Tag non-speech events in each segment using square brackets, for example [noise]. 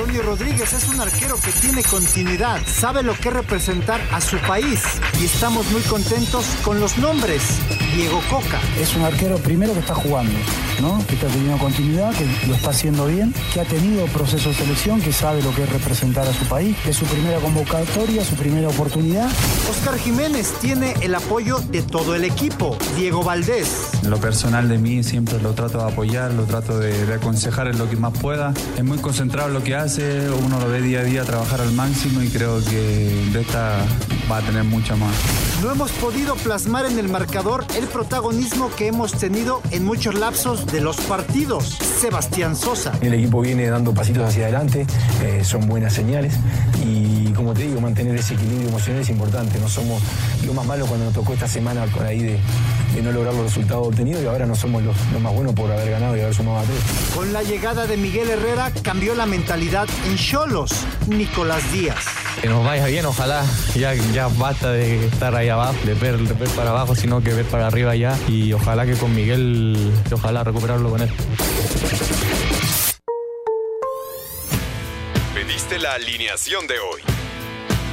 Antonio Rodríguez es un arquero que tiene continuidad, sabe lo que es representar a su país y estamos muy contentos con los nombres. Diego Coca. Es un arquero primero que está jugando, ¿no? que está teniendo continuidad, que lo está haciendo bien, que ha tenido proceso de selección, que sabe lo que es representar a su país, que es su primera convocatoria, su primera oportunidad. Oscar Jiménez tiene el apoyo de todo el equipo. Diego Valdés. En lo personal de mí siempre lo trato de apoyar, lo trato de, de aconsejar en lo que más pueda. Es muy concentrado en lo que hace uno lo ve día a día trabajar al máximo y creo que de esta va a tener mucha más. No hemos podido plasmar en el marcador el protagonismo que hemos tenido en muchos lapsos de los partidos. Sebastián Sosa. El equipo viene dando pasitos hacia adelante, eh, son buenas señales y como te digo, mantener ese equilibrio emocional es importante. No somos lo más malo cuando nos tocó esta semana con ahí de, de no lograr los resultados obtenidos y ahora no somos los, los más buenos por haber ganado y haber sumado a tres. Con la llegada de Miguel Herrera cambió la mentalidad en Cholos, Nicolás Díaz. Que nos vaya bien, ojalá. Ya, ya basta de estar ahí abajo, de ver, de ver para abajo, sino que ver para arriba ya. Y ojalá que con Miguel, ojalá recuperarlo con él. Pediste la alineación de hoy.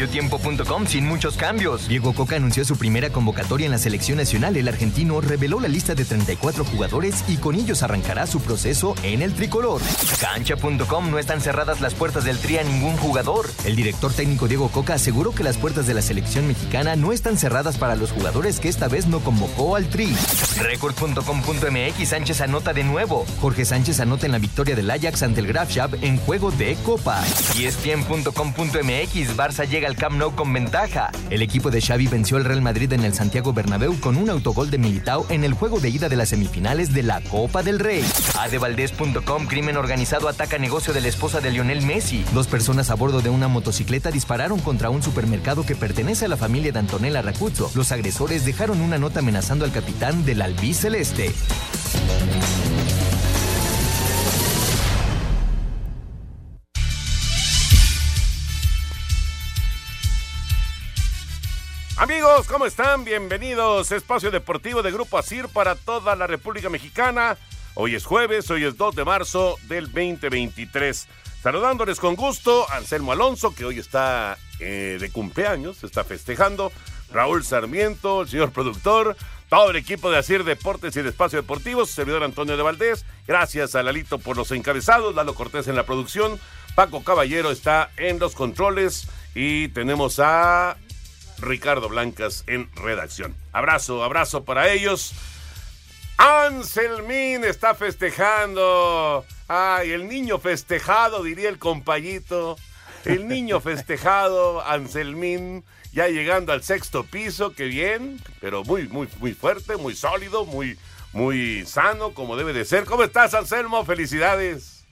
Mediotiempo.com sin muchos cambios. Diego Coca anunció su primera convocatoria en la selección nacional. El argentino reveló la lista de 34 jugadores y con ellos arrancará su proceso en el tricolor. Cancha.com no están cerradas las puertas del tri a ningún jugador. El director técnico Diego Coca aseguró que las puertas de la selección mexicana no están cerradas para los jugadores que esta vez no convocó al tri. Record.com.mx Sánchez anota de nuevo. Jorge Sánchez anota en la victoria del Ajax ante el Graf en juego de Copa. ESPN.com.mx Barça llega al Camp Nou con ventaja. El equipo de Xavi venció al Real Madrid en el Santiago Bernabéu con un autogol de Militao en el juego de ida de las semifinales de la Copa del Rey. Adevaldez.com Crimen organizado ataca negocio de la esposa de Lionel Messi. Dos personas a bordo de una motocicleta dispararon contra un supermercado que pertenece a la familia de Antonella Racuzzo. Los agresores dejaron una nota amenazando al capitán del albiceleste. Amigos, ¿cómo están? Bienvenidos. Espacio Deportivo de Grupo Asir para toda la República Mexicana. Hoy es jueves, hoy es 2 de marzo del 2023. Saludándoles con gusto, Anselmo Alonso, que hoy está eh, de cumpleaños, está festejando. Raúl Sarmiento, el señor productor, todo el equipo de Asir Deportes y de Espacio Deportivo, servidor Antonio de Valdés. Gracias a Lalito por los encabezados, Lalo Cortés en la producción. Paco Caballero está en los controles y tenemos a Ricardo Blancas en redacción. Abrazo, abrazo para ellos. Anselmín está festejando. Ay, el niño festejado, diría el compayito. El niño [laughs] festejado, Anselmín, ya llegando al sexto piso, qué bien, pero muy, muy, muy fuerte, muy sólido, muy, muy sano, como debe de ser. ¿Cómo estás, Anselmo? Felicidades.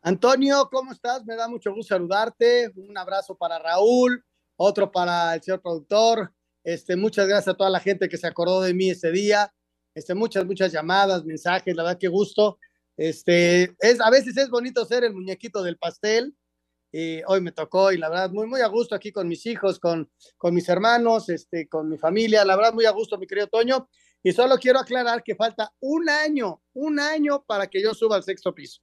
Antonio, ¿cómo estás? Me da mucho gusto saludarte. Un abrazo para Raúl, otro para el señor productor. Este, muchas gracias a toda la gente que se acordó de mí ese día. Este, muchas, muchas llamadas, mensajes, la verdad que gusto. Este, es, a veces es bonito ser el muñequito del pastel. Y hoy me tocó y la verdad muy, muy a gusto aquí con mis hijos, con, con mis hermanos, este, con mi familia. La verdad muy a gusto, mi querido Toño. Y solo quiero aclarar que falta un año, un año para que yo suba al sexto piso.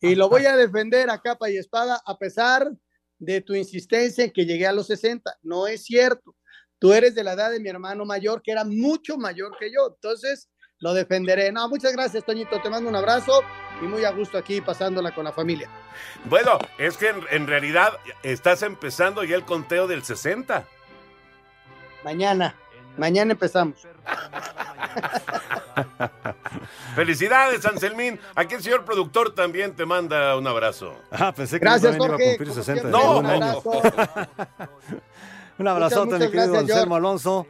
Y lo voy a defender a capa y espada a pesar de tu insistencia en que llegué a los 60. No es cierto. tú eres de la edad de mi hermano mayor, que era mucho mayor que yo. Entonces, lo defenderé. No, muchas gracias, Toñito. Te mando un abrazo y muy a gusto aquí pasándola con la familia. Bueno, es que en, en realidad estás empezando ya el conteo del 60. Mañana, mañana empezamos. [laughs] Felicidades, Anselmín. Aquí el señor productor también te manda un abrazo. Ah, pensé que Gracias, también iba a Jorge. cumplir Como 60. siempre, No, un no, abrazo. [laughs] Un abrazote, Muchas, mi querido gracias, Anselmo Alonso.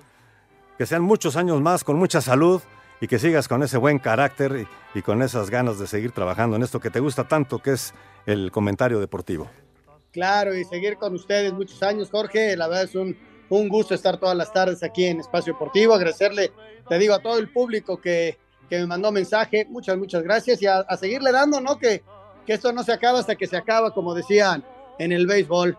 Que sean muchos años más con mucha salud y que sigas con ese buen carácter y, y con esas ganas de seguir trabajando en esto que te gusta tanto, que es el comentario deportivo. Claro, y seguir con ustedes muchos años, Jorge. La verdad es un, un gusto estar todas las tardes aquí en Espacio Deportivo. Agradecerle, te digo, a todo el público que, que me mandó mensaje. Muchas, muchas gracias. Y a, seguirle dando, ¿no? Que, que esto no se acaba hasta que se acaba, como decían en el béisbol.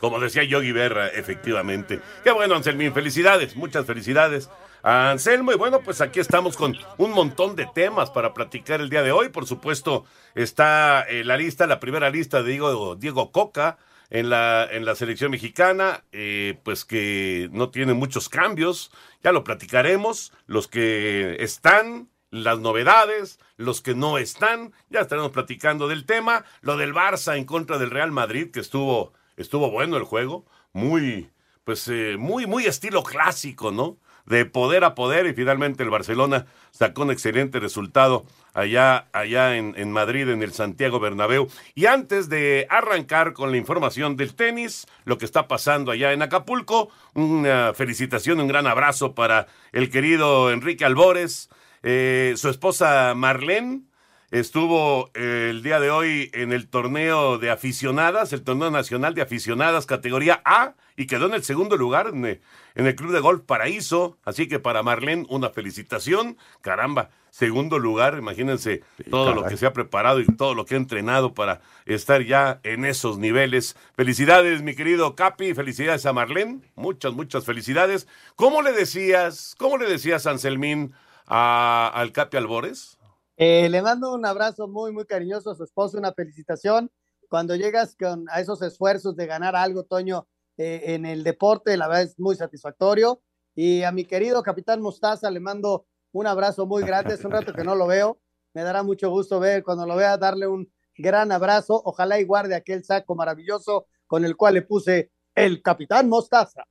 Como decía Yogi Berra, efectivamente. Qué bueno, Anselmín. Felicidades, muchas felicidades a Anselmo. Y bueno, pues aquí estamos con un montón de temas para platicar el día de hoy. Por supuesto, está eh, la lista, la primera lista de Diego, Diego Coca en la, en la selección mexicana, eh, pues que no tiene muchos cambios. Ya lo platicaremos. Los que están, las novedades, los que no están, ya estaremos platicando del tema. Lo del Barça en contra del Real Madrid, que estuvo, estuvo bueno el juego, muy, pues eh, muy, muy estilo clásico, ¿no? De poder a poder y finalmente el Barcelona sacó un excelente resultado allá, allá en, en Madrid, en el Santiago Bernabéu. Y antes de arrancar con la información del tenis, lo que está pasando allá en Acapulco, una felicitación, un gran abrazo para el querido Enrique Albores, eh, su esposa Marlene, estuvo eh, el día de hoy en el torneo de aficionadas, el torneo nacional de aficionadas categoría A, y quedó en el segundo lugar en, eh, en el Club de Golf Paraíso. Así que para Marlene, una felicitación. Caramba, segundo lugar, imagínense todo lo que se ha preparado y todo lo que ha entrenado para estar ya en esos niveles. Felicidades, mi querido Capi, felicidades a Marlene, muchas, muchas felicidades. ¿Cómo le decías, cómo le decías, Anselmín, a, al Capi Albores? Eh, le mando un abrazo muy, muy cariñoso a su esposo, una felicitación. Cuando llegas con, a esos esfuerzos de ganar algo, Toño, eh, en el deporte, la verdad es muy satisfactorio. Y a mi querido capitán Mostaza le mando un abrazo muy grande. Hace un rato que no lo veo. Me dará mucho gusto ver cuando lo vea, darle un gran abrazo. Ojalá y guarde aquel saco maravilloso con el cual le puse el capitán Mostaza.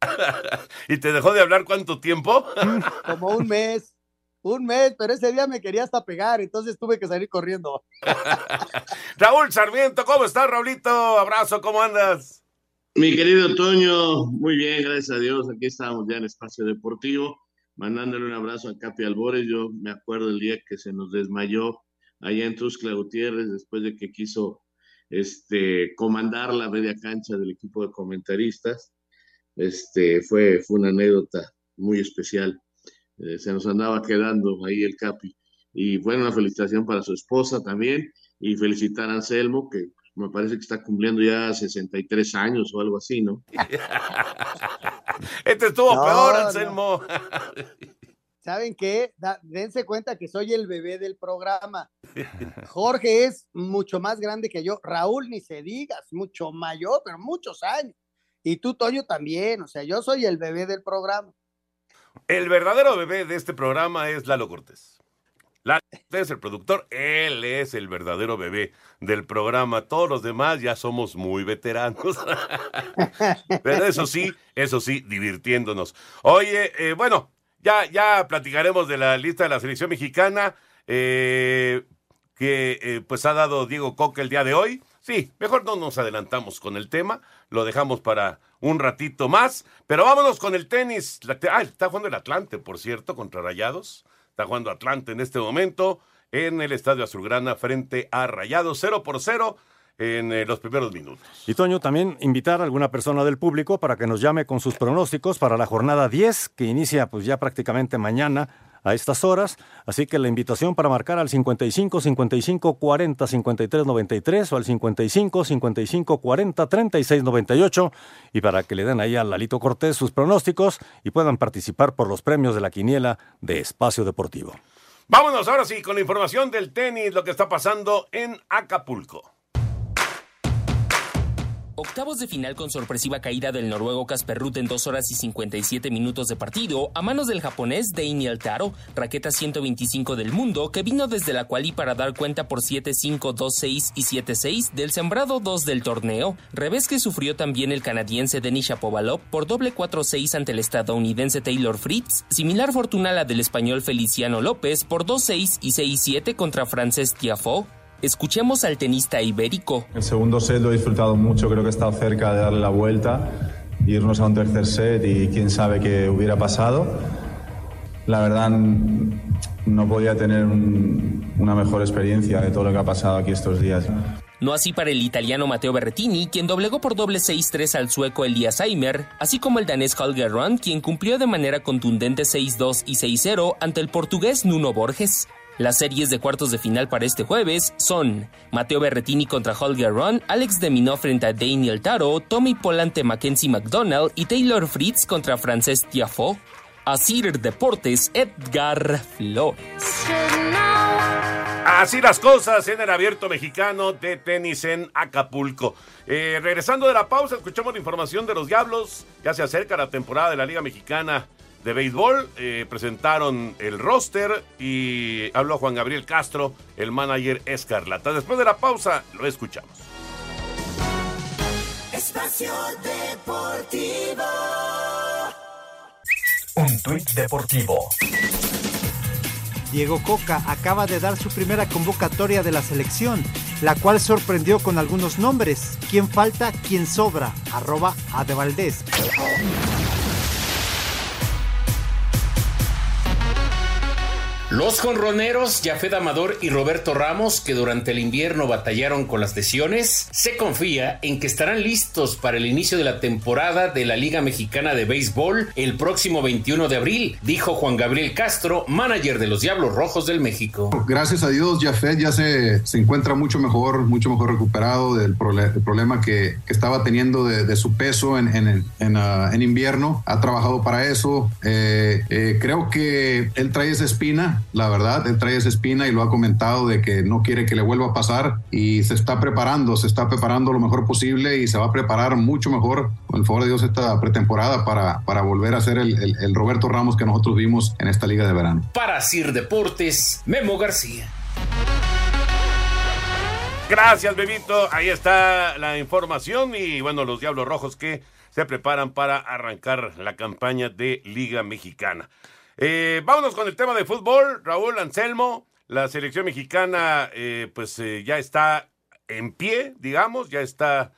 [laughs] ¿Y te dejó de hablar cuánto tiempo? [laughs] Como un mes, un mes, pero ese día me quería hasta pegar, entonces tuve que salir corriendo. [laughs] Raúl Sarmiento, ¿cómo estás, Raulito? Abrazo, ¿cómo andas? Mi querido Toño, muy bien, gracias a Dios. Aquí estamos ya en Espacio Deportivo, mandándole un abrazo a Capi Albores. Yo me acuerdo el día que se nos desmayó allá en Tuscla Gutiérrez después de que quiso este, comandar la media cancha del equipo de comentaristas. Este, fue, fue una anécdota muy especial. Eh, se nos andaba quedando ahí el Capi. Y bueno, una felicitación para su esposa también y felicitar a Anselmo, que me parece que está cumpliendo ya 63 años o algo así, ¿no? [laughs] Este estuvo No, peor, no. Anselmo. [laughs] ¿Saben qué? Da- dense cuenta que soy el bebé del programa. [laughs] Jorge es mucho más grande que yo. Raúl, ni se digas, mucho mayor, pero muchos años. Y tú, Toño, también. O sea, yo soy el bebé del programa. El verdadero bebé de este programa es Lalo Cortés. Lalo Cortés, el productor, él es el verdadero bebé del programa. Todos los demás ya somos muy veteranos. [laughs] Pero eso sí, eso sí, divirtiéndonos. Oye, eh, bueno, ya, ya platicaremos de la lista de la selección mexicana eh, que eh, pues ha dado Diego Coca el día de hoy. Sí, mejor no nos adelantamos con el tema, lo dejamos para un ratito más, pero vámonos con el tenis. Ah, está jugando el Atlante, por cierto, contra Rayados. Está jugando Atlante en este momento en el Estadio Azulgrana frente a Rayados, 0 por 0 en eh, los primeros minutos. Y Toño, también invitar a alguna persona del público para que nos llame con sus pronósticos para la jornada 10, que inicia pues ya prácticamente mañana a estas horas. Así que la invitación para marcar al 55 55 40 53 93 o al 55 55 40 36 98 y para que le den ahí a Lalito Cortés sus pronósticos y puedan participar por los premios de la quiniela de Espacio Deportivo. Vámonos ahora sí con la información del tenis, lo que está pasando en Acapulco. Octavos de final con sorpresiva caída del noruego Casper Ruth en 2 horas y 57 minutos de partido a manos del japonés Daniel Taro, raqueta 125 del mundo, que vino desde la quali para dar cuenta por 7-5, 2-6 y 7-6 del sembrado 2 del torneo, revés que sufrió también el canadiense Denis Shapovalov por doble 4-6 ante el estadounidense Taylor Fritz, similar fortuna a la del español Feliciano López por 2-6 y 6-7 contra Frances Tiafoe. Escuchemos al tenista ibérico. El segundo set lo he disfrutado mucho, creo que he estado cerca de darle la vuelta, irnos a un tercer set y quién sabe qué hubiera pasado. La verdad no podía tener una mejor experiencia de todo lo que ha pasado aquí estos días. No así para el italiano Matteo Berrettini, quien doblegó por doble 6-3 al sueco Elias Aimer, así como el danés Holger Run, quien cumplió de manera contundente 6-2 y 6-0 ante el portugués Nuno Borges. Las series de cuartos de final para este jueves son Mateo Berretini contra Holger Run, Alex de Minot frente a Daniel Taro, Tommy Polante Mackenzie McDonald y Taylor Fritz contra Frances Tiafoe. Asir Deportes, Edgar Flores. Así las cosas en el abierto mexicano de tenis en Acapulco. Eh, regresando de la pausa, escuchamos la información de los Diablos. Ya se acerca la temporada de la Liga Mexicana de béisbol. Eh, presentaron el roster y habló Juan Gabriel Castro, el manager Escarlata. Después de la pausa, lo escuchamos. Espacio Deportivo. Un tuit deportivo. Diego Coca acaba de dar su primera convocatoria de la selección, la cual sorprendió con algunos nombres. ¿Quién falta? ¿Quién sobra? Arroba Adevaldez. Los jonroneros Jafet Amador y Roberto Ramos, que durante el invierno batallaron con las lesiones, se confía en que estarán listos para el inicio de la temporada de la Liga Mexicana de Béisbol el próximo 21 de abril, dijo Juan Gabriel Castro, manager de los Diablos Rojos del México. Gracias a Dios, Jafet ya se, se encuentra mucho mejor, mucho mejor recuperado del problema que, que, estaba teniendo de, su peso en, en, en, en, invierno. Ha trabajado para eso. Eh, eh, creo que él trae esa espina la verdad, él trae esa espina y lo ha comentado de que no quiere que le vuelva a pasar y se está preparando, se está preparando lo mejor posible y se va a preparar mucho mejor, con el favor de Dios, esta pretemporada para, para volver a ser el, el Roberto Ramos que nosotros vimos en esta liga de verano. Para Sir Deportes, Memo García. Gracias, Bebito. Ahí está la información y bueno, los Diablos Rojos que se preparan para arrancar la campaña de Liga Mexicana. Eh, vámonos con el tema de fútbol. Raúl Anselmo, la selección mexicana eh, pues eh, ya está en pie, digamos, ya está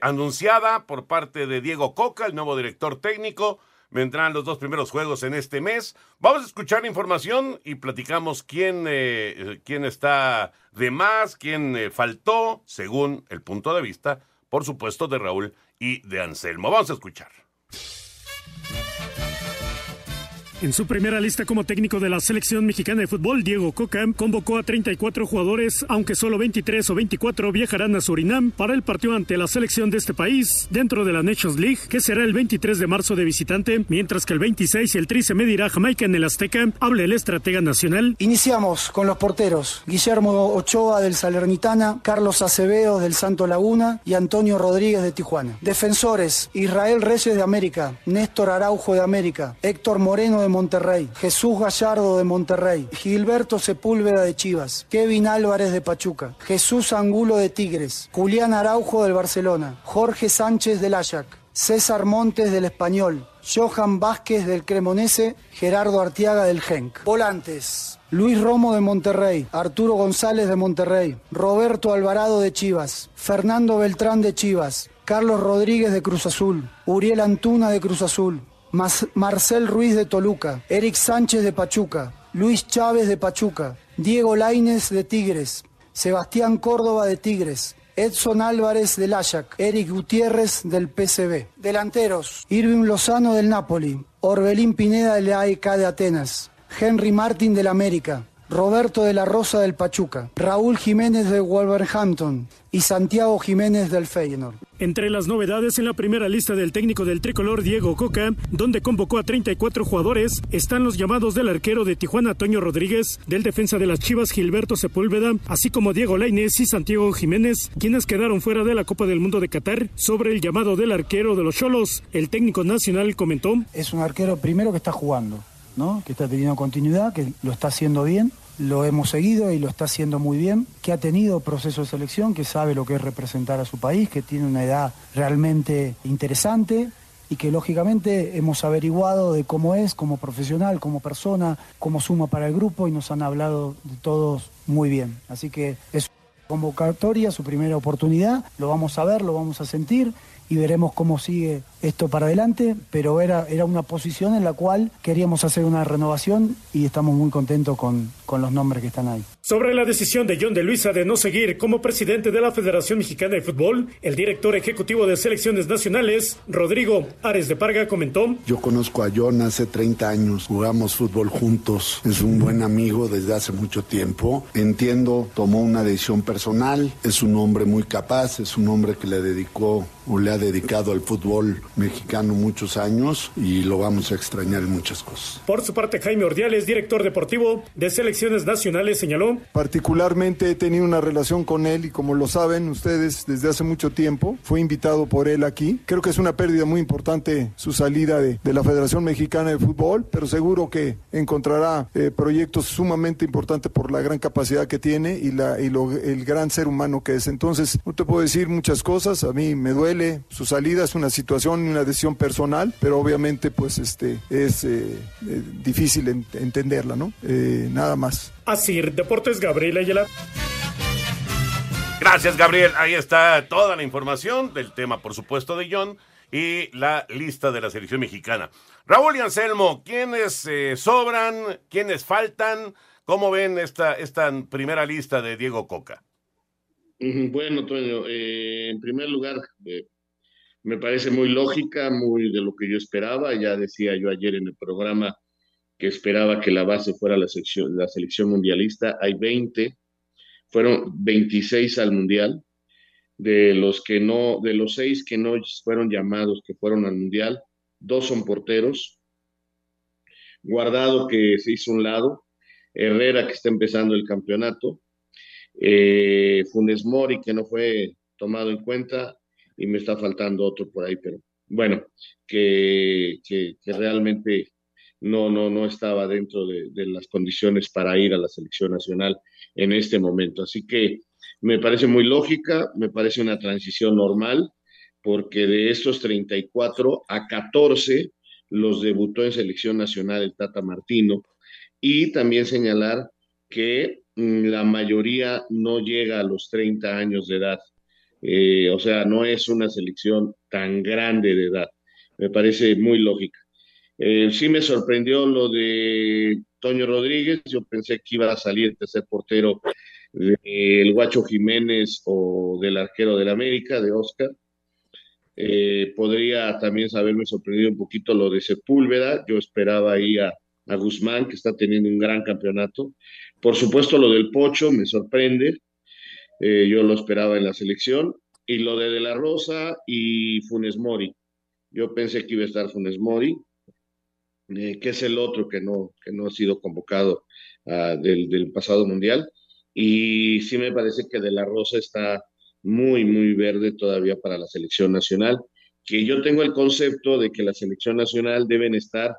anunciada por parte de Diego Coca, el nuevo director técnico. Vendrán los dos primeros juegos en este mes. Vamos a escuchar información y platicamos quién, quién está de más, quién faltó, según el punto de vista, por supuesto, de Raúl y de Anselmo. Vamos a escuchar. En su primera lista como técnico de la selección mexicana de fútbol, Diego Coca convocó a 34 jugadores, aunque solo 23 o 24 viajarán a Surinam para el partido ante la selección de este país dentro de la Nations League, que será el 23 de marzo de visitante, mientras que el 26 el Tri se medirá Jamaica en el Azteca, habla el estratega nacional. Iniciamos con los porteros, Guillermo Ochoa del Salernitana, Carlos Acevedo del Santo Laguna y Antonio Rodríguez de Tijuana. Defensores, Israel Reyes de América, Néstor Araujo de América, Héctor Moreno de Monterrey, Jesús Gallardo de Monterrey, Gilberto Sepúlveda de Chivas, Kevin Álvarez de Pachuca, Jesús Angulo de Tigres, Julián Araujo del Barcelona, Jorge Sánchez del Ajax, César Montes del Español, Johan Vázquez del Cremonese, Gerardo Artiaga del Genk. Volantes. Luis Romo de Monterrey, Arturo González de Monterrey, Roberto Alvarado de Chivas, Fernando Beltrán de Chivas, Carlos Rodríguez de Cruz Azul, Uriel Antuna de Cruz Azul, Marcel Ruiz de Toluca, Eric Sánchez de Pachuca, Luis Chávez de Pachuca, Diego Laines de Tigres, Sebastián Córdoba de Tigres, Edson Álvarez del Ajax, Eric Gutiérrez del PCB. Delanteros, Irving Lozano del Napoli, Orbelín Pineda del AEK de Atenas, Henry Martin del América, Roberto de la Rosa del Pachuca, Raúl Jiménez de Wolverhampton y Santiago Jiménez del Feyenoord. Entre las novedades en la primera lista del técnico del tricolor Diego Coca, donde convocó a 34 jugadores, están los llamados del arquero de Tijuana Toño Rodríguez, del defensa de las Chivas Gilberto Sepúlveda, así como Diego Lainez y Santiago Jiménez, quienes quedaron fuera de la Copa del Mundo de Qatar. Sobre el llamado del arquero de los Cholos, el técnico nacional comentó: Es un arquero primero que está jugando, ¿no? que está teniendo continuidad, que lo está haciendo bien lo hemos seguido y lo está haciendo muy bien, que ha tenido proceso de selección, que sabe lo que es representar a su país, que tiene una edad realmente interesante y que lógicamente hemos averiguado de cómo es como profesional, como persona, cómo suma para el grupo y nos han hablado de todos muy bien. Así que es convocatoria, su primera oportunidad, lo vamos a ver, lo vamos a sentir y veremos cómo sigue esto para adelante, pero era, era una posición en la cual queríamos hacer una renovación y estamos muy contentos con, con los nombres que están ahí. Sobre la decisión de John de Luisa de no seguir como presidente de la Federación Mexicana de Fútbol, el director ejecutivo de selecciones nacionales, Rodrigo Ares de Parga, comentó. Yo conozco a John hace 30 años, jugamos fútbol juntos, es un buen amigo desde hace mucho tiempo. Entiendo, tomó una decisión personal, es un hombre muy capaz, es un hombre que le dedicó le ha dedicado al fútbol mexicano muchos años y lo vamos a extrañar en muchas cosas. Por su parte, Jaime Ordiales, director deportivo de selecciones nacionales, señaló. Particularmente he tenido una relación con él y como lo saben ustedes desde hace mucho tiempo, fue invitado por él aquí. Creo que es una pérdida muy importante su salida de, de la Federación Mexicana de Fútbol, pero seguro que encontrará eh, proyectos sumamente importantes por la gran capacidad que tiene y, la, y lo, el gran ser humano que es. Entonces, no te puedo decir muchas cosas, a mí me duele su salida, es una situación una decisión personal, pero obviamente pues este es eh, eh, difícil entenderla, ¿no? Eh, nada más. Así, Deportes Gabriel Ayala. Gracias, Gabriel. Ahí está toda la información del tema, por supuesto, de John y la lista de la selección mexicana. Raúl y Anselmo, ¿quiénes sobran? ¿Quiénes faltan? ¿Cómo ven esta, esta primera lista de Diego Coca? Bueno, Toño, en primer lugar, me parece muy lógica, muy de lo que yo esperaba. Ya decía yo ayer en el programa que esperaba que la base fuera la, la selección mundialista. Hay 20, fueron 26 al mundial. De los que no, de los seis que no fueron llamados, que fueron al mundial, dos son porteros. Guardado que se hizo un lado, Herrera que está empezando el campeonato, eh, Funes Mori que no fue tomado en cuenta, y me está faltando otro por ahí, pero bueno, que, que, realmente no, no, no estaba dentro de, las condiciones para ir a la selección nacional en este momento. Así que me parece muy lógica, me parece una transición normal, porque de estos 34 a 14 los debutó en selección nacional el Tata Martino, y también señalar que la mayoría no llega a los 30 años de edad. Eh, o sea, no es una selección tan grande de edad. Me parece muy lógica. Eh, sí me sorprendió lo de Toño Rodríguez. Yo pensé que iba a salir tercer portero del Guacho Jiménez o del arquero del América, de Oscar. Eh, podría también haberme sorprendido un poquito lo de Sepúlveda. Yo esperaba ahí a, a Guzmán, que está teniendo un gran campeonato. Por supuesto, lo del Pocho me sorprende. Eh, yo lo esperaba en la selección. Y lo de De La Rosa y Funes Mori. Yo pensé que iba a estar Funes Mori, eh, que es el otro que no, que no ha sido convocado del, del, pasado mundial. Y sí me parece que De La Rosa está muy, muy verde todavía para la selección nacional. Que yo tengo el concepto de que la selección nacional deben estar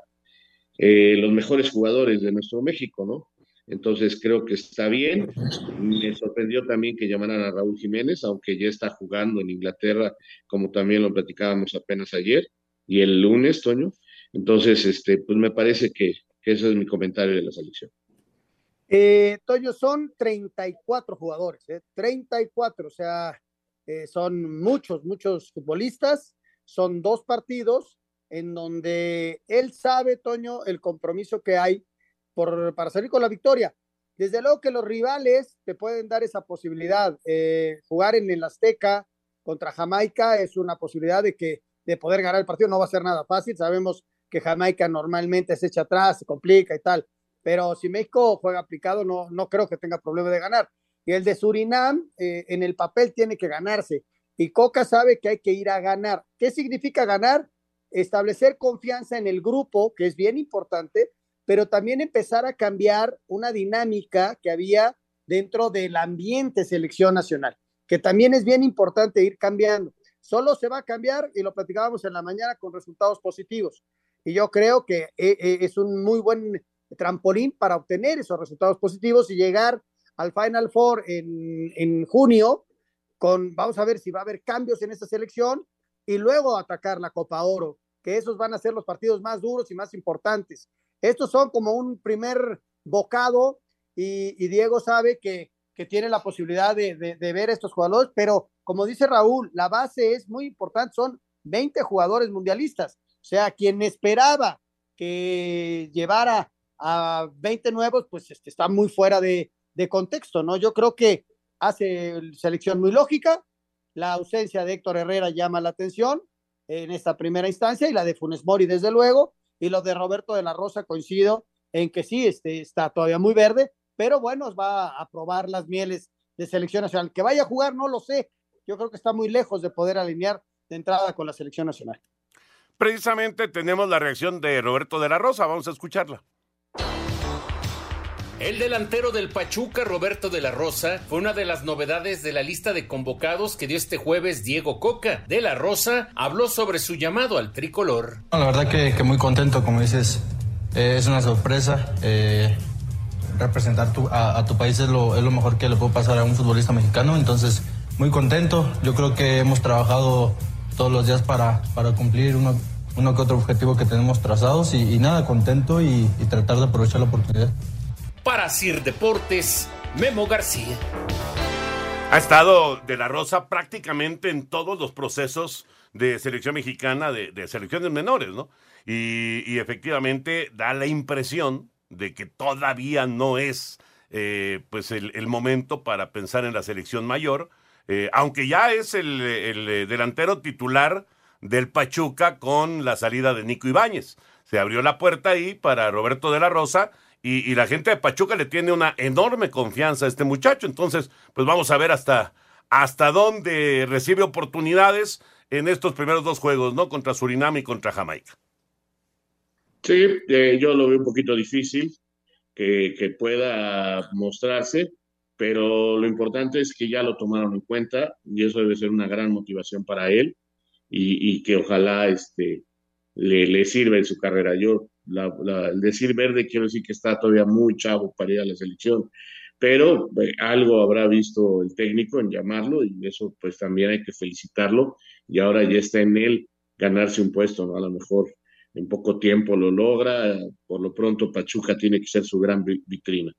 eh, los mejores jugadores de nuestro México, ¿no? Entonces creo que está bien. Me sorprendió también que llamaran a Raúl Jiménez, aunque ya está jugando en Inglaterra, como también lo platicábamos apenas ayer y el lunes, Toño. Entonces, este, pues me parece que, que ese es mi comentario de la selección. Eh, Toño, son 34 jugadores, ¿eh? 34, o sea, eh, son muchos, muchos futbolistas, son dos partidos en donde él sabe, Toño, el compromiso que hay para salir con la victoria. Desde luego que los rivales te pueden dar esa posibilidad. Eh, jugar en el Azteca contra Jamaica es una posibilidad de que de poder ganar el partido. No va a ser nada fácil. Sabemos que Jamaica normalmente se echa atrás, se complica y tal. pero si México juega aplicado, no, no creo que tenga problema de ganar. Y el de Surinam, eh, en el papel tiene que ganarse. Y Coca sabe que hay que ir a ganar. ¿Qué significa ganar? Establecer confianza en el grupo, que es bien importante, pero también empezar a cambiar una dinámica que había dentro del ambiente selección nacional, que también es bien importante ir cambiando. Solo se va a cambiar, y lo platicábamos en la mañana, con resultados positivos. Y yo creo que eh, eh, es un muy buen trampolín para obtener esos resultados positivos y llegar al Final Four en, en junio, con, vamos a ver si va a haber cambios en esta selección y luego atacar la Copa Oro, que esos van a ser los partidos más duros y más importantes. Estos son como un primer bocado y, Diego sabe que, que, tiene la posibilidad de, de, de ver estos jugadores, pero como dice Raúl, la base es muy importante, son 20 jugadores mundialistas. O sea, quien esperaba que llevara a 20 nuevos, pues este, está muy fuera de, de, contexto, ¿no? Yo creo que hace selección muy lógica, la ausencia de Héctor Herrera llama la atención en esta primera instancia y la de Funes Mori, desde luego, y lo de Roberto de la Rosa coincido en que sí, este, está todavía muy verde, pero bueno, va a probar las mieles de selección nacional. Que vaya a jugar, no lo sé. Yo creo que está muy lejos de poder alinear de entrada con la selección nacional. Precisamente tenemos la reacción de Roberto de la Rosa, vamos a escucharla. El delantero del Pachuca, Roberto de la Rosa, fue una de las novedades de la lista de convocados que dio este jueves Diego Coca. De la Rosa habló sobre su llamado al tricolor. La verdad que, muy contento, como dices, eh, es una sorpresa. Eh, representar tu, a, tu país es lo, mejor que le puede pasar a un futbolista mexicano, entonces muy contento. Yo creo que hemos trabajado todos los días para, cumplir uno, que otro objetivo que tenemos trazados y, nada, contento y tratar de aprovechar la oportunidad. Para Sir Deportes, Memo García. Ha estado de la Rosa prácticamente en todos los procesos de selección mexicana, de, selecciones menores, ¿no? Y, efectivamente da la impresión de que todavía no es eh, pues el, momento para pensar en la selección mayor, eh, aunque ya es el, el, delantero titular del Pachuca con la salida de Nico Ibáñez. Se abrió la puerta ahí para Roberto de la Rosa y, la gente de Pachuca le tiene una enorme confianza a este muchacho. Entonces, pues vamos a ver hasta, hasta dónde recibe oportunidades en estos primeros dos juegos, ¿no? Contra Surinam y contra Jamaica. Sí, eh, yo lo veo un poquito difícil que, pueda mostrarse, pero lo importante es que ya lo tomaron en cuenta y eso debe ser una gran motivación para él y, que ojalá este, le, le, sirva en su carrera. Yo, la, la, el decir verde quiero decir que está todavía muy chavo para ir a la selección, pero eh, algo habrá visto el técnico en llamarlo y eso pues también hay que felicitarlo y ahora ya está en él ganarse un puesto, ¿no? A lo mejor en poco tiempo lo logra. Por lo pronto, Pachuca tiene que ser su gran vitrina.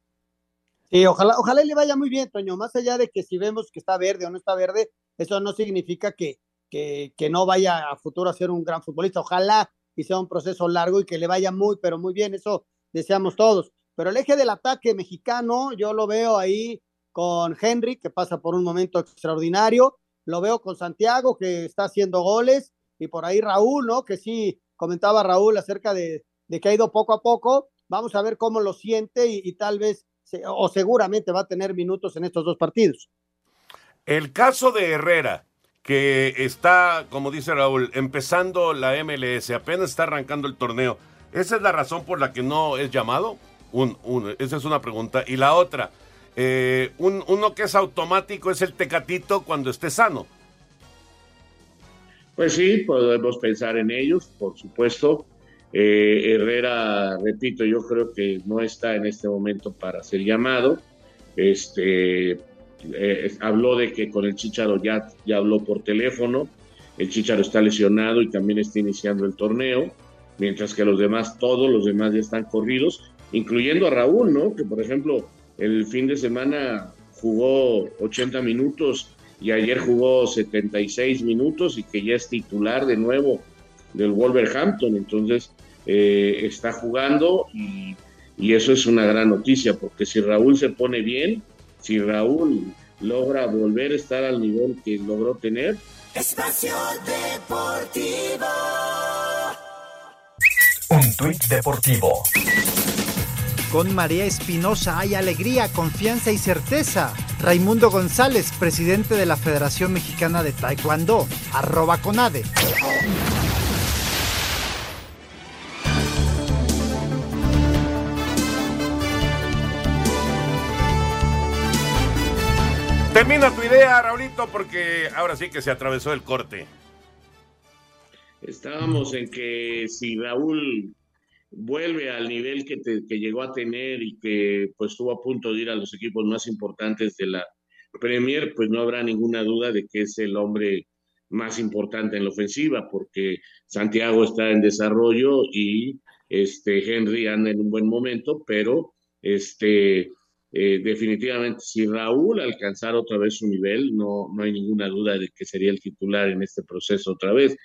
Sí, ojalá, ojalá le vaya muy bien, Toño. Más allá de que si vemos que está verde o no está verde, eso no significa que, que, que no vaya a futuro a ser un gran futbolista. Ojalá y sea un proceso largo y que le vaya muy, pero muy bien. Eso deseamos todos. Pero el eje del ataque mexicano, yo lo veo ahí con Henry, que pasa por un momento extraordinario. Lo veo con Santiago, que está haciendo goles. Y por ahí Raúl, ¿no? Que sí, comentaba Raúl acerca de, de, que ha ido poco a poco. Vamos a ver cómo lo siente y, tal vez, o seguramente va a tener minutos en estos dos partidos. El caso de Herrera, que está, como dice Raúl, empezando la MLS, apenas está arrancando el torneo. ¿Esa es la razón por la que no es llamado? Un, esa es una pregunta. Y la otra, eh, un, uno que es automático es el tecatito cuando esté sano. Pues sí, podemos pensar en ellos, por supuesto. Eh, Herrera, repito, yo creo que no está en este momento para ser llamado. Este, eh, habló de que con el Chicharo ya, ya habló por teléfono. El Chicharo está lesionado y también está iniciando el torneo, mientras que los demás, todos los demás ya están corridos, incluyendo a Raúl, ¿no? Que por ejemplo, el fin de semana jugó 80 minutos y ayer jugó 76 minutos y que ya es titular de nuevo del Wolverhampton, entonces eh, está jugando y, y, eso es una gran noticia, porque si Raúl se pone bien, si Raúl logra volver a estar al nivel que logró tener. Espacio Deportivo. Un tuit deportivo Con María Espinosa hay alegría, confianza y certeza. Raimundo González, presidente de la Federación Mexicana de Taekwondo, arroba conade. Termina tu idea, Raulito, porque ahora sí que se atravesó el corte. Estábamos en que si Raúl vuelve al nivel que, que llegó a tener y que pues estuvo a punto de ir a los equipos más importantes de la Premier, pues no habrá ninguna duda de que es el hombre más importante en la ofensiva, porque Santiago está en desarrollo y este Henry anda en un buen momento, pero este eh, definitivamente si Raúl alcanzara otra vez su nivel, no, no hay ninguna duda de que sería el titular en este proceso otra vez,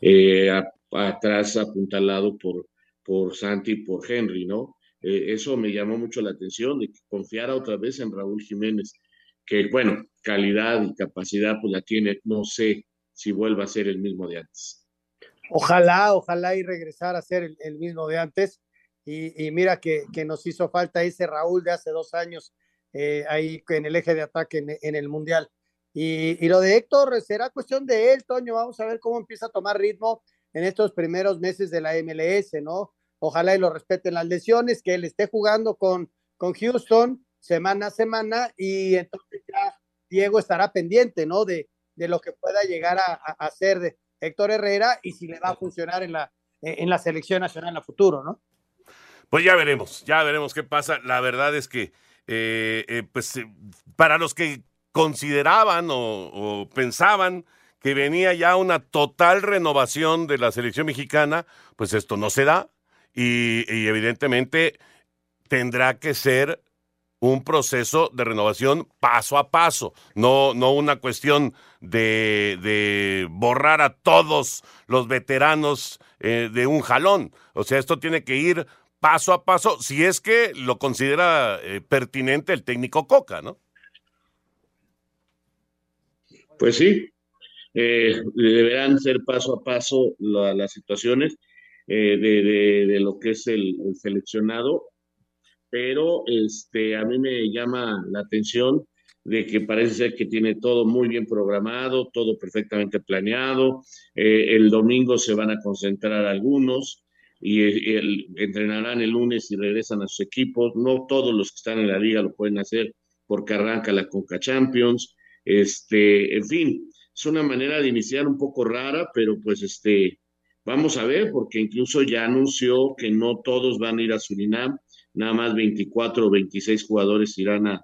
eh, atrás apuntalado por, por Santi y por Henry, ¿no? Eh, eso me llamó mucho la atención, de que confiara otra vez en Raúl Jiménez, que bueno, calidad y capacidad pues la tiene, no sé si vuelva a ser el mismo de antes. Ojalá, ojalá y regresar a ser el, mismo de antes. Y, mira que, nos hizo falta ese Raúl de hace dos años eh, ahí en el eje de ataque en, el Mundial. Y, lo de Héctor será cuestión de él, Toño. Vamos a ver cómo empieza a tomar ritmo en estos primeros meses de la MLS, ¿no? Ojalá y lo respeten las lesiones, que él esté jugando con, con Houston semana a semana y entonces ya Diego estará pendiente, ¿no? De, de lo que pueda llegar a, hacer de Héctor Herrera y si le va a funcionar en la, en la selección nacional a futuro, ¿no? Pues ya veremos, ya veremos qué pasa. La verdad es que, eh, eh, pues, eh, para los que consideraban o pensaban que venía ya una total renovación de la selección mexicana, pues esto no se da y, evidentemente tendrá que ser un proceso de renovación paso a paso, no, no una cuestión de, borrar a todos los veteranos de un jalón. O sea, esto tiene que ir paso a paso, si es que lo considera eh, pertinente el técnico Coca, ¿no? Pues sí, eh, deberán ser paso a paso las situaciones eh, de, lo que es el, seleccionado, pero este, a mí me llama la atención de que parece ser que tiene todo muy bien programado, todo perfectamente planeado. El domingo se van a concentrar algunos y entrenarán el lunes y regresan a sus equipos. No todos los que están en la liga lo pueden hacer porque arranca la Conca Champions. Este, en fin, es una manera de iniciar un poco rara, pero pues este, vamos a ver, porque incluso ya anunció que no todos van a ir a Surinam, nada más 24 o 26 jugadores irán a,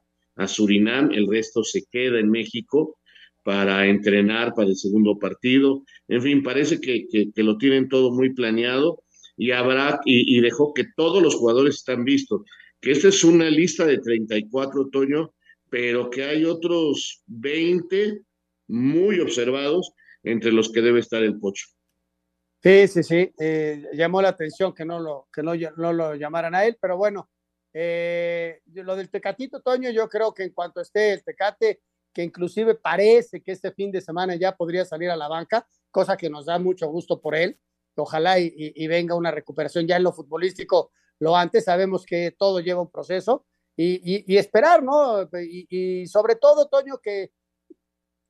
Surinam, el resto se queda en México para entrenar para el segundo partido. En fin, parece que, que, lo tienen todo muy planeado y habrá, y, dejó que todos los jugadores están vistos, que esta es una lista de 34, Toño, pero que hay otros 20 muy observados, entre los que debe estar el Pocho. Sí, sí, sí. Eh, llamó la atención que no lo, que no, no lo llamaran a él, pero bueno, eh, lo del Tecatito, Toño, yo creo que en cuanto esté el Tecate, que inclusive parece que este fin de semana ya podría salir a la banca, cosa que nos da mucho gusto por él. Ojalá y, venga una recuperación ya en lo futbolístico lo antes. Sabemos que todo lleva un proceso y, y esperar, ¿no? y sobre todo, Toño, que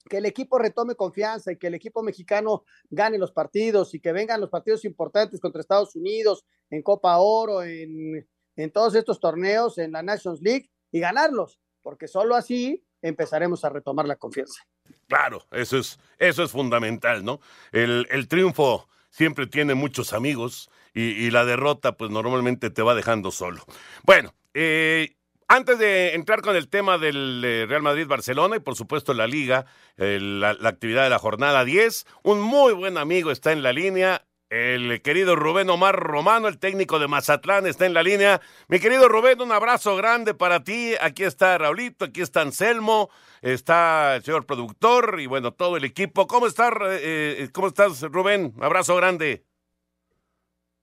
que el equipo retome confianza y que el equipo mexicano gane los partidos y que vengan los partidos importantes contra Estados Unidos, en Copa Oro, en, en todos estos torneos, en la Nations League y ganarlos, porque solo así empezaremos a retomar la confianza. Claro, eso es, eso es fundamental, ¿no? El, el triunfo siempre tiene muchos amigos y, la derrota pues normalmente te va dejando solo. Bueno, eh, antes de entrar con el tema del eh, Real Madrid-Barcelona y por supuesto la liga, la, actividad de la jornada 10, un muy buen amigo está en la línea, el querido Rubén Omar Romano, el técnico de Mazatlán, está en la línea. Mi querido Rubén, un abrazo grande para ti. Aquí está Raulito, aquí está Anselmo, está el señor productor y bueno, todo el equipo. ¿Cómo estás, eh, ¿cómo estás Rubén? Abrazo grande.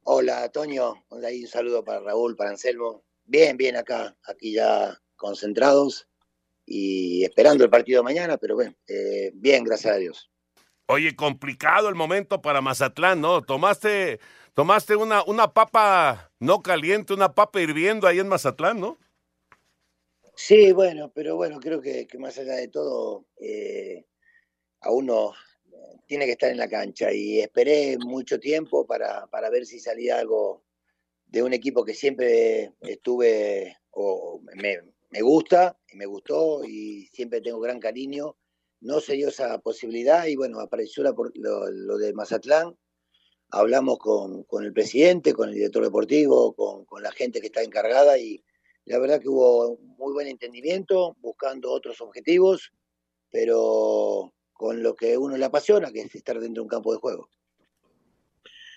Hola, Toño. Un saludo para Raúl, para Anselmo. Bien, bien acá, aquí ya concentrados y esperando el partido mañana, pero bueno, eh, bien, gracias a Dios. Oye, complicado el momento para Mazatlán, ¿no? Tomaste, tomaste una, una papa no caliente, una papa hirviendo ahí en Mazatlán, ¿no? Sí, bueno, pero bueno, creo que, más allá de todo, eh, a uno tiene que estar en la cancha y esperé mucho tiempo para, para ver si salía algo de un equipo que siempre estuve o me, me gusta y me gustó y siempre tengo gran cariño. No se dio esa posibilidad y bueno, apareció lo, lo, de Mazatlán. Hablamos con, con, el presidente, con el director deportivo, con, con la gente que está encargada y, la verdad que hubo muy buen entendimiento, buscando otros objetivos, pero con lo que uno le apasiona, que es estar dentro de un campo de juego.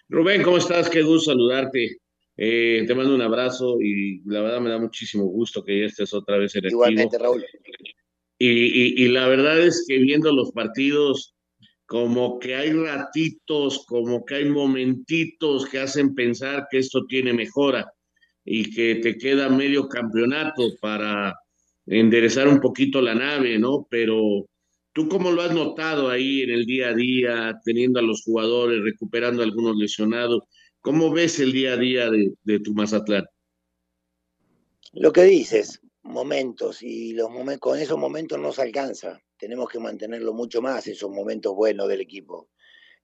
Rubén, ¿cómo estás? Qué gusto saludarte. Eh, te mando un abrazo y la verdad me da muchísimo gusto que estés otra vez en el Igualmente, Raúl. Y, la verdad es que viendo los partidos, como que hay ratitos, como que hay momentitos que hacen pensar que esto tiene mejora y que te queda medio campeonato para enderezar un poquito la nave, ¿no? Pero tú cómo lo has notado ahí en el día a día, teniendo a los jugadores, recuperando algunos lesionados, ¿cómo ves el día a día de tu Mazatlán? Lo que dices, momentos, y los momentos, con esos momentos no se alcanza, tenemos que mantenerlo mucho más, esos momentos buenos del equipo.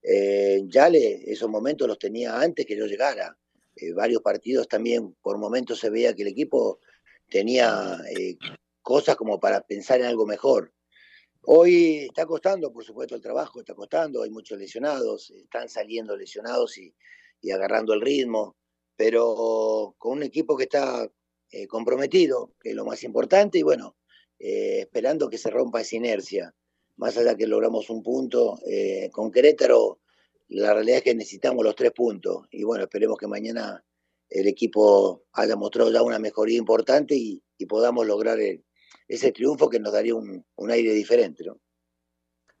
Eh, Yale, esos momentos los tenía antes que yo llegara eh, varios partidos también por momentos se veía que el equipo tenía eh, cosas como para pensar en algo mejor. Hoy está costando, por supuesto, el trabajo, está costando, hay muchos lesionados, están saliendo lesionados y, agarrando el ritmo, pero con un equipo que está eh, comprometido, que es lo más importante, y bueno, esperando que se rompa esa inercia. Más allá que logramos un punto, con Querétaro la realidad es que necesitamos los tres puntos y bueno, esperemos que mañana el equipo haya mostrado ya una mejoría importante y, podamos lograr ese triunfo que nos daría un, aire diferente. ¿no?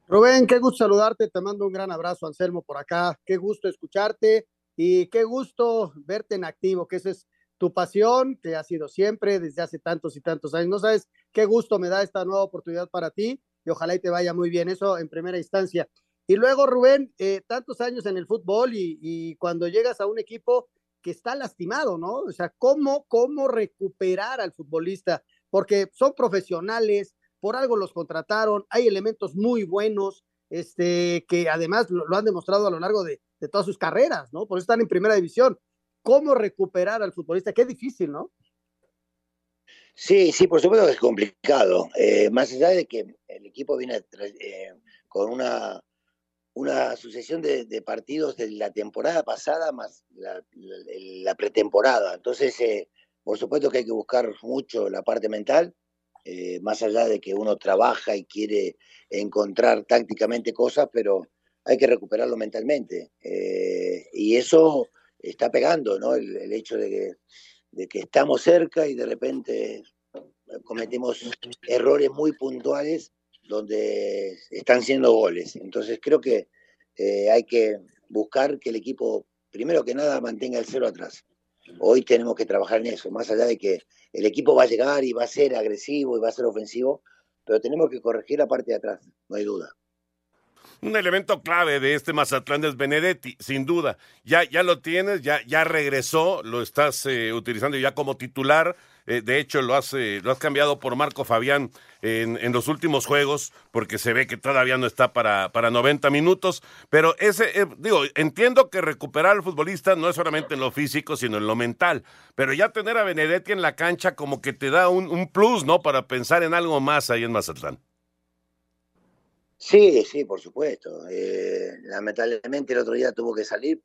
Rubén, qué gusto saludarte, te mando un gran abrazo, Anselmo, por acá, qué gusto escucharte y qué gusto verte en activo, que esa es tu pasión, que ha sido siempre desde hace tantos y tantos años. No sabes qué gusto me da esta nueva oportunidad para ti y ojalá y te vaya muy bien, eso en primera instancia. Y luego, Rubén, eh, tantos años en el fútbol y, cuando llegas a un equipo que está lastimado, ¿no? O sea, ¿cómo, cómo recuperar al futbolista? Porque son profesionales, por algo los contrataron, hay elementos muy buenos, este, que además lo, han demostrado a lo largo de, todas sus carreras, ¿no? Por eso están en primera división. ¿Cómo recuperar al futbolista? Qué difícil, ¿no? Sí, sí, por supuesto que es complicado. Eh, más allá de que el equipo viene eh, con una una sucesión de, partidos de la temporada pasada más la, pretemporada. Entonces, eh, por supuesto que hay que buscar mucho la parte mental, eh, más allá de que uno trabaja y quiere encontrar tácticamente cosas, pero hay que recuperarlo mentalmente. Y eso está pegando, ¿no? El, hecho de que, de que estamos cerca y de repente cometemos errores muy puntuales donde están siendo goles. Entonces creo que eh, hay que buscar que el equipo, primero que nada, mantenga el cero atrás. Hoy tenemos que trabajar en eso, más allá de que el equipo va a llegar y va a ser agresivo y va a ser ofensivo, pero tenemos que corregir la parte de atrás, no hay duda. Un elemento clave de este Mazatlán es Benedetti, sin duda. Ya, ya lo tienes, ya, ya regresó, lo estás eh, utilizando ya como titular. Eh, de hecho, lo has, eh, lo has cambiado por Marco Fabián en, en, los últimos juegos, porque se ve que todavía no está para, para 90 minutos. Pero ese, eh, digo, entiendo que recuperar al futbolista no es solamente en lo físico, sino en lo mental. Pero ya tener a Benedetti en la cancha como que te da un, un plus, ¿no? Para pensar en algo más ahí en Mazatlán. Sí, sí, por supuesto. lamentablemente el otro día tuvo que salir,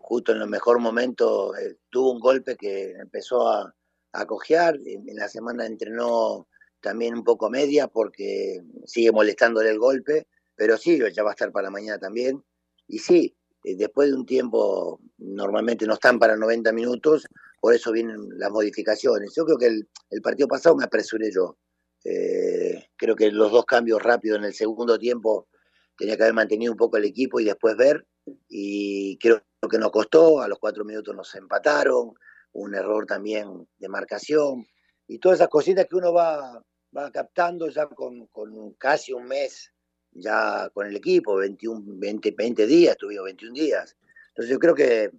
justo en el mejor momento tuvo un golpe que empezó a, a cojear. En la semana entrenó también un poco media porque sigue molestándole el golpe, pero sí, ya va a estar para mañana también. Y sí, eh, después de un tiempo, normalmente no están para 90 minutos, por eso vienen las modificaciones. Yo creo que el, partido pasado me apresuré yo. Eh, creo que los dos cambios rápidos en el segundo tiempo tenía que haber mantenido un poco el equipo y después ver. Y creo que nos costó, a los cuatro minutos nos empataron, un error también de marcación y todas esas cositas que uno va, va captando ya con, con, casi un mes ya con el equipo, 21, 20, 20 días, tuvimos 21 días. Entonces yo creo que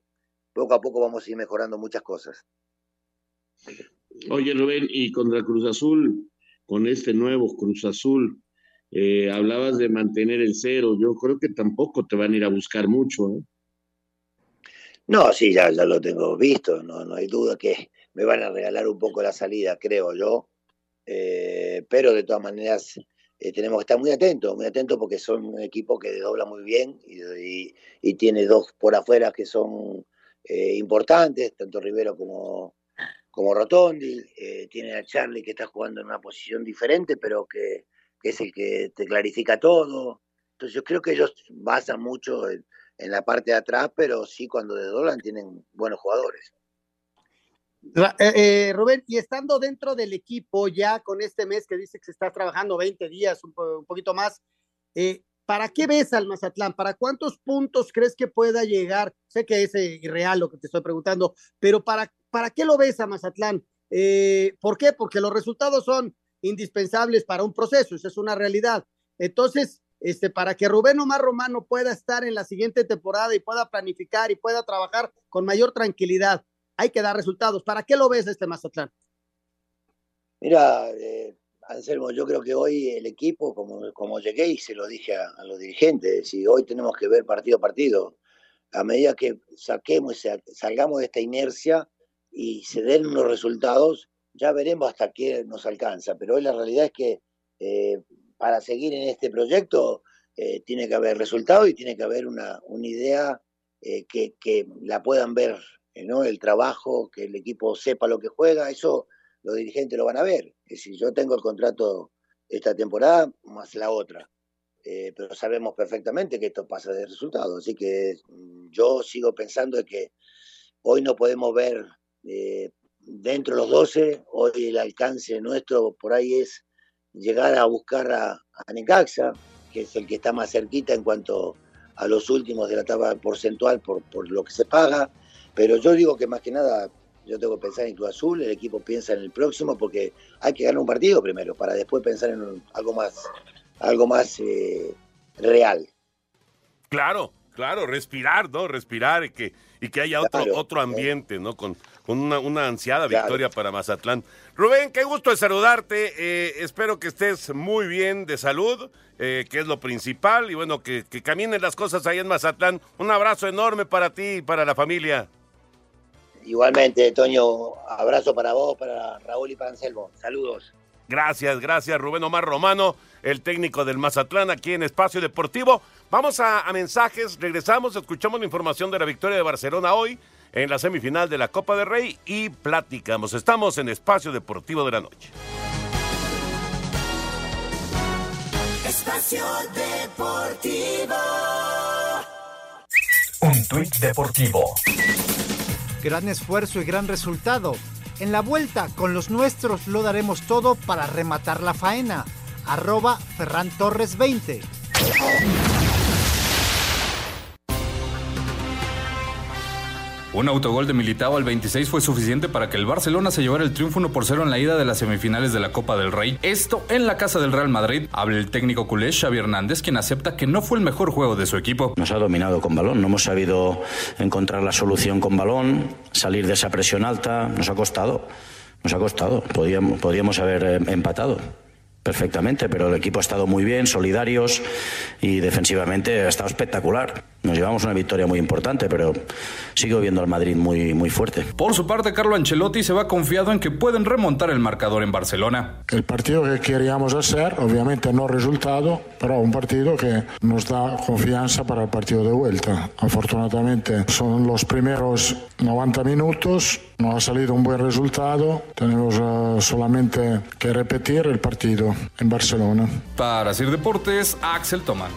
poco a poco vamos a ir mejorando muchas cosas. Oye, Rubén, y contra Cruz Azul, con este nuevo Cruz Azul, eh, hablabas de mantener el cero. Yo creo que tampoco te van a ir a buscar mucho. ¿eh? No, sí, ya, lo tengo visto. No, no hay duda que me van a regalar un poco la salida, creo yo. Eh, pero de todas maneras eh, tenemos que estar muy atentos, muy atentos porque son un equipo que dobla muy bien y, tiene dos por afuera que son importantes, tanto Rivero como, como Rotondi. tiene a Charlie que está jugando en una posición diferente, pero que, es el que te clarifica todo. Entonces yo creo que ellos basan mucho en, la parte de atrás, pero sí cuando desdoblan tienen buenos jugadores. Eh, eh, Rubén, y estando dentro del equipo ya con este mes que dice que se está trabajando 20 días, un, poquito más, eh, ¿para qué ves al Mazatlán? ¿Para cuántos puntos crees que pueda llegar? Sé que es irreal lo que te estoy preguntando, pero ¿para, para qué lo ves a Mazatlán? ¿Por qué? Porque los resultados son indispensables para un proceso, esa es una realidad. Entonces, este, para que Rubén Omar Romano pueda estar en la siguiente temporada y pueda planificar y pueda trabajar con mayor tranquilidad hay que dar resultados. ¿Para qué lo ves este Mazatlán? Mira, eh, Anselmo, yo creo que hoy el equipo, como, como llegué y se lo dije a, los dirigentes, y hoy tenemos que ver partido a partido. A medida que saquemos, salgamos de esta inercia y se den los resultados, ya veremos hasta qué nos alcanza. Pero hoy la realidad es que eh, para seguir en este proyecto eh, tiene que haber resultados y tiene que haber una, una idea que, que, la puedan ver ¿no? el trabajo, que el equipo sepa lo que juega, eso los dirigentes lo van a ver. Es decir, yo tengo el contrato esta temporada más la otra, eh, pero sabemos perfectamente que esto pasa de resultado, así que mm, yo sigo pensando de que hoy no podemos ver eh, dentro de los 12, hoy el alcance nuestro por ahí es llegar a buscar a, a Necaxa, que es el que está más cerquita en cuanto a los últimos de la tabla porcentual por, por lo que se paga, pero yo digo que más que nada, yo tengo que pensar en Cruz Azul, el equipo piensa en el próximo, porque hay que ganar un partido primero, para después pensar en algo más, algo más eh, real. Claro, claro, respirar, ¿no? Respirar y que, y que haya otro, otro ambiente, ¿no? Con, con una, una ansiada victoria para Mazatlán. Rubén, qué gusto de saludarte. Eh, espero que estés muy bien de salud, eh, que es lo principal, y bueno, que, que caminen las cosas ahí en Mazatlán. Un abrazo enorme para ti y para la familia. Igualmente, Toño, abrazo para vos, para Raúl y para Anselmo. Saludos. Gracias, gracias, Rubén Omar Romano, el técnico del Mazatlán aquí en Espacio Deportivo. Vamos a, mensajes, regresamos, escuchamos la información de la victoria de Barcelona hoy en la semifinal de la Copa del Rey y platicamos. Estamos en Espacio Deportivo de la Noche. Espacio Deportivo. Un tuit deportivo gran esfuerzo y gran resultado. En la vuelta con los nuestros lo daremos todo para rematar la faena. Arroba Ferran Torres 20. Un autogol de Militao al 26 fue suficiente para que el Barcelona se llevara el triunfo 1 por 0 en la ida de las semifinales de la Copa del Rey. Esto en la casa del Real Madrid. Habla el técnico culé Xavi Hernández, quien acepta que no fue el mejor juego de su equipo. Nos ha dominado con balón, no hemos sabido encontrar la solución con balón, salir de esa presión alta, nos ha costado. Nos ha costado, podíamos, podíamos haber eh, empatado perfectamente, pero el equipo ha estado muy bien, solidarios y defensivamente ha estado espectacular. Nos llevamos una victoria muy importante, pero sigo viendo al Madrid muy, muy fuerte. Por su parte, Carlo Ancelotti se va confiado en que pueden remontar el marcador en Barcelona. El partido que queríamos hacer, obviamente no resultado, pero un partido que nos da confianza para el partido de vuelta. Afortunadamente son los primeros 90 minutos, no ha salido un buen resultado, tenemos uh, solamente que repetir el partido en Barcelona. Para Sir Deportes, Axel Tomán.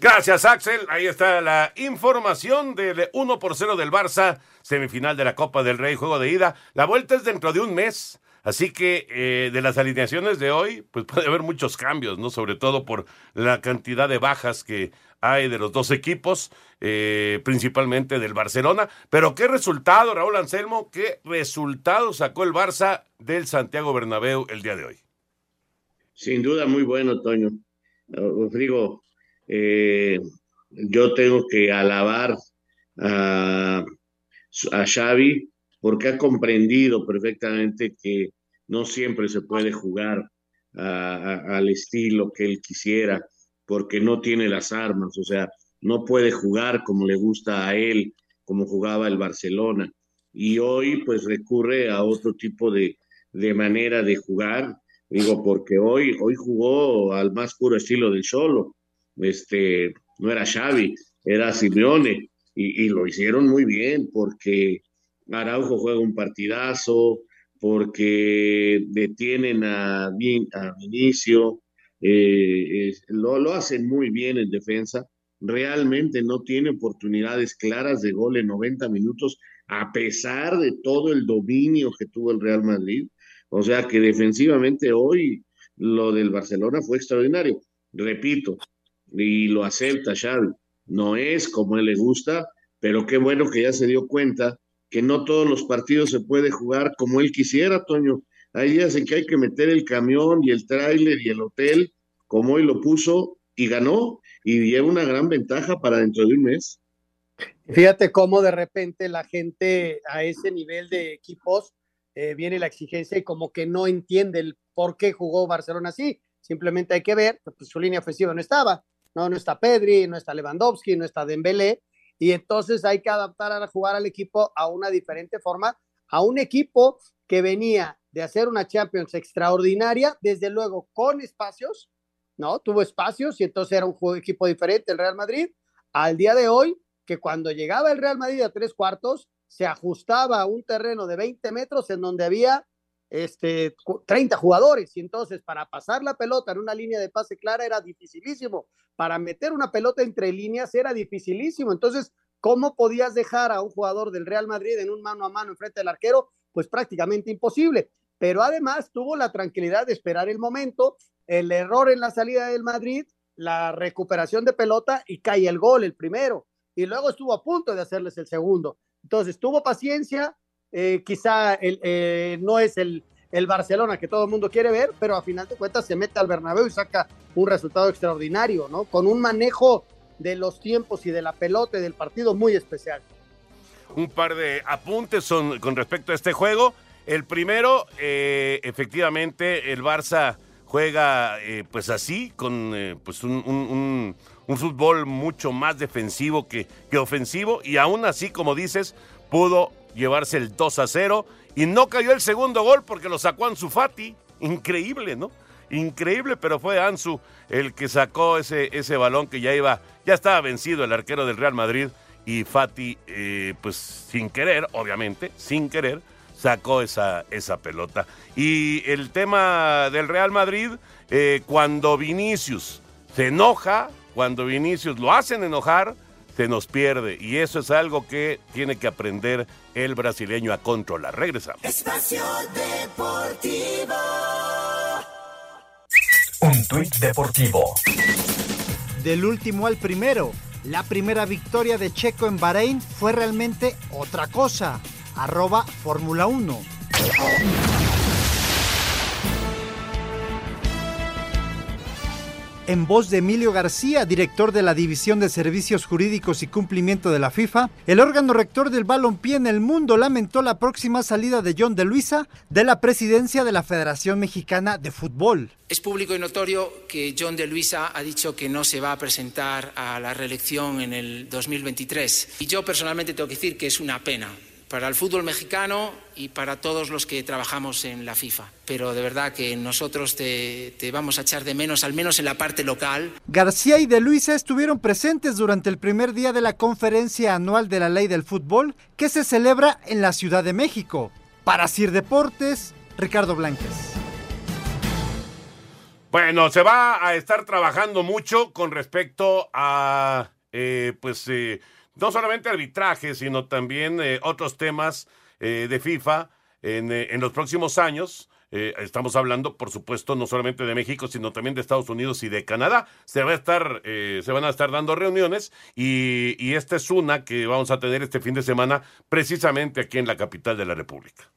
Gracias, Axel. Ahí está la información del 1 por 0 del Barça, semifinal de la Copa del Rey, juego de ida. La vuelta es dentro de un mes. Así que eh, de las alineaciones de hoy, pues puede haber muchos cambios, ¿no? Sobre todo por la cantidad de bajas que hay de los dos equipos, eh, principalmente del Barcelona. Pero qué resultado, Raúl Anselmo, qué resultado sacó el Barça del Santiago Bernabéu el día de hoy. Sin duda, muy bueno, Toño. Rodrigo, eh, yo tengo que alabar a Xavi porque ha comprendido perfectamente que no siempre se puede jugar al estilo que él quisiera, porque no tiene las armas, o sea, no puede jugar como le gusta a él, como jugaba el Barcelona. Y hoy pues recurre a otro tipo de, de manera de jugar, digo, porque hoy, hoy jugó al más puro estilo del solo, este, no era Xavi, era Simeone, y, lo hicieron muy bien, porque Araujo juega un partidazo, porque detienen a, a Vinicio, eh, lo, lo, hacen muy bien en defensa, realmente no tiene oportunidades claras de gol en 90 minutos, a pesar de todo el dominio que tuvo el Real Madrid. O sea que defensivamente hoy lo del Barcelona fue extraordinario. Repito, y lo acepta Xavi, no es como él le gusta, pero qué bueno que ya se dio cuenta que no todos los partidos se puede jugar como él quisiera, Toño. Hay días en que hay que meter el camión y el tráiler y el hotel, como hoy lo puso, y ganó, y lleva una gran ventaja para dentro de un mes. Fíjate cómo de repente la gente a ese nivel de equipos eh, viene la exigencia y como que no entiende el por qué jugó Barcelona así. Simplemente hay que ver, pues su línea ofensiva no estaba. No, no está Pedri, no está Lewandowski, no está Dembélé, y entonces hay que adaptar a jugar al equipo a una diferente forma, a un equipo que venía de hacer una Champions extraordinaria, desde luego con espacios, ¿no? Tuvo espacios y entonces era un equipo diferente el Real Madrid, al día de hoy, que cuando llegaba el Real Madrid a tres cuartos, se ajustaba a un terreno de 20 metros en donde había este, 30 jugadores y entonces para pasar la pelota en una línea de pase clara era dificilísimo, para meter una pelota entre líneas era dificilísimo, entonces, ¿cómo podías dejar a un jugador del Real Madrid en un mano a mano enfrente del arquero? Pues prácticamente imposible, pero además tuvo la tranquilidad de esperar el momento, el error en la salida del Madrid, la recuperación de pelota y cae el gol, el primero, y luego estuvo a punto de hacerles el segundo. Entonces, tuvo paciencia, eh, quizá el, eh, no es el, el, Barcelona que todo el mundo quiere ver, pero a final de cuentas se mete al Bernabéu y saca un resultado extraordinario, ¿no? Con un manejo de los tiempos y de la pelota y del partido muy especial. Un par de apuntes son con respecto a este juego. El primero, eh, efectivamente, el Barça juega pues así, con pues un, un, un, fútbol mucho más defensivo que, que ofensivo y aún así, como dices, pudo llevarse el 2 a 0 y no cayó el segundo gol porque lo sacó Ansu Fati. Increíble, ¿no? Increíble, pero fue Ansu el que sacó ese, ese balón que ya iba, ya estaba vencido el arquero del Real Madrid y Fati, eh, pues sin querer, obviamente, sin querer, sacó esa, esa pelota. Y el tema del Real Madrid, eh, cuando Vinicius se enoja, cuando Vinicius lo hacen enojar, se nos pierde. Y eso es algo que tiene que aprender el brasileño a controlar. Regresamos. Espacio Deportivo. Un tuit deportivo. Del último al primero. La primera victoria de Checo en Bahrein fue realmente otra cosa. Arroba Fórmula 1. En voz de Emilio García, director de la División de Servicios Jurídicos y Cumplimiento de la FIFA, el órgano rector del balompié en el mundo lamentó la próxima salida de John de Luisa de la presidencia de la Federación Mexicana de Fútbol. Es público y notorio que John de Luisa ha dicho que no se va a presentar a la reelección en el 2023. Y yo personalmente tengo que decir que es una pena para el fútbol mexicano y para todos los que trabajamos en la FIFA. Pero de verdad que nosotros te, te, vamos a echar de menos, al menos en la parte local. García y de Luisa estuvieron presentes durante el primer día de la conferencia anual de la ley del fútbol que se celebra en la Ciudad de México. Para Sir Deportes, Ricardo Blanques. Bueno, se va a estar trabajando mucho con respecto a, eh, pues, eh, no solamente arbitraje, sino también eh, otros temas eh, de FIFA en, eh, en, los próximos años. estamos hablando, por supuesto, no solamente de México, sino también de Estados Unidos y de Canadá. Se va a estar, se van a estar dando reuniones y, y esta es una que vamos a tener este fin de semana, precisamente aquí en la capital de la República.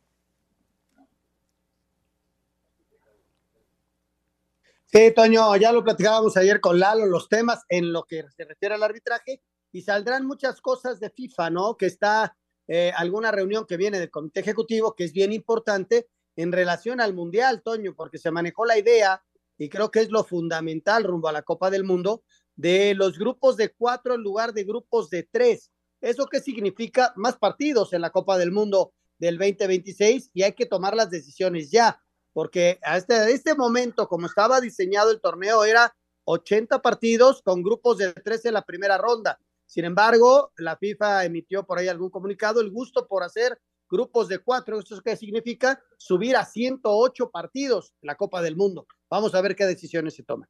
Sí, Toño, ya lo platicábamos ayer con Lalo, los temas en lo que se refiere al arbitraje y saldrán muchas cosas de FIFA, ¿no? Que está eh, alguna reunión que viene del comité ejecutivo, que es bien importante en relación al Mundial, Toño, porque se manejó la idea, y creo que es lo fundamental rumbo a la Copa del Mundo, de los grupos de cuatro en lugar de grupos de tres. ¿Eso qué significa? Más partidos en la Copa del Mundo del 2026 y hay que tomar las decisiones ya, porque a este, este momento, como estaba diseñado el torneo, era 80 partidos con grupos de tres en la primera ronda. Sin embargo, la FIFA emitió por ahí algún comunicado, el gusto por hacer grupos de cuatro. ¿Esto qué significa? Subir a 108 partidos la Copa del Mundo. Vamos a ver qué decisiones se toman.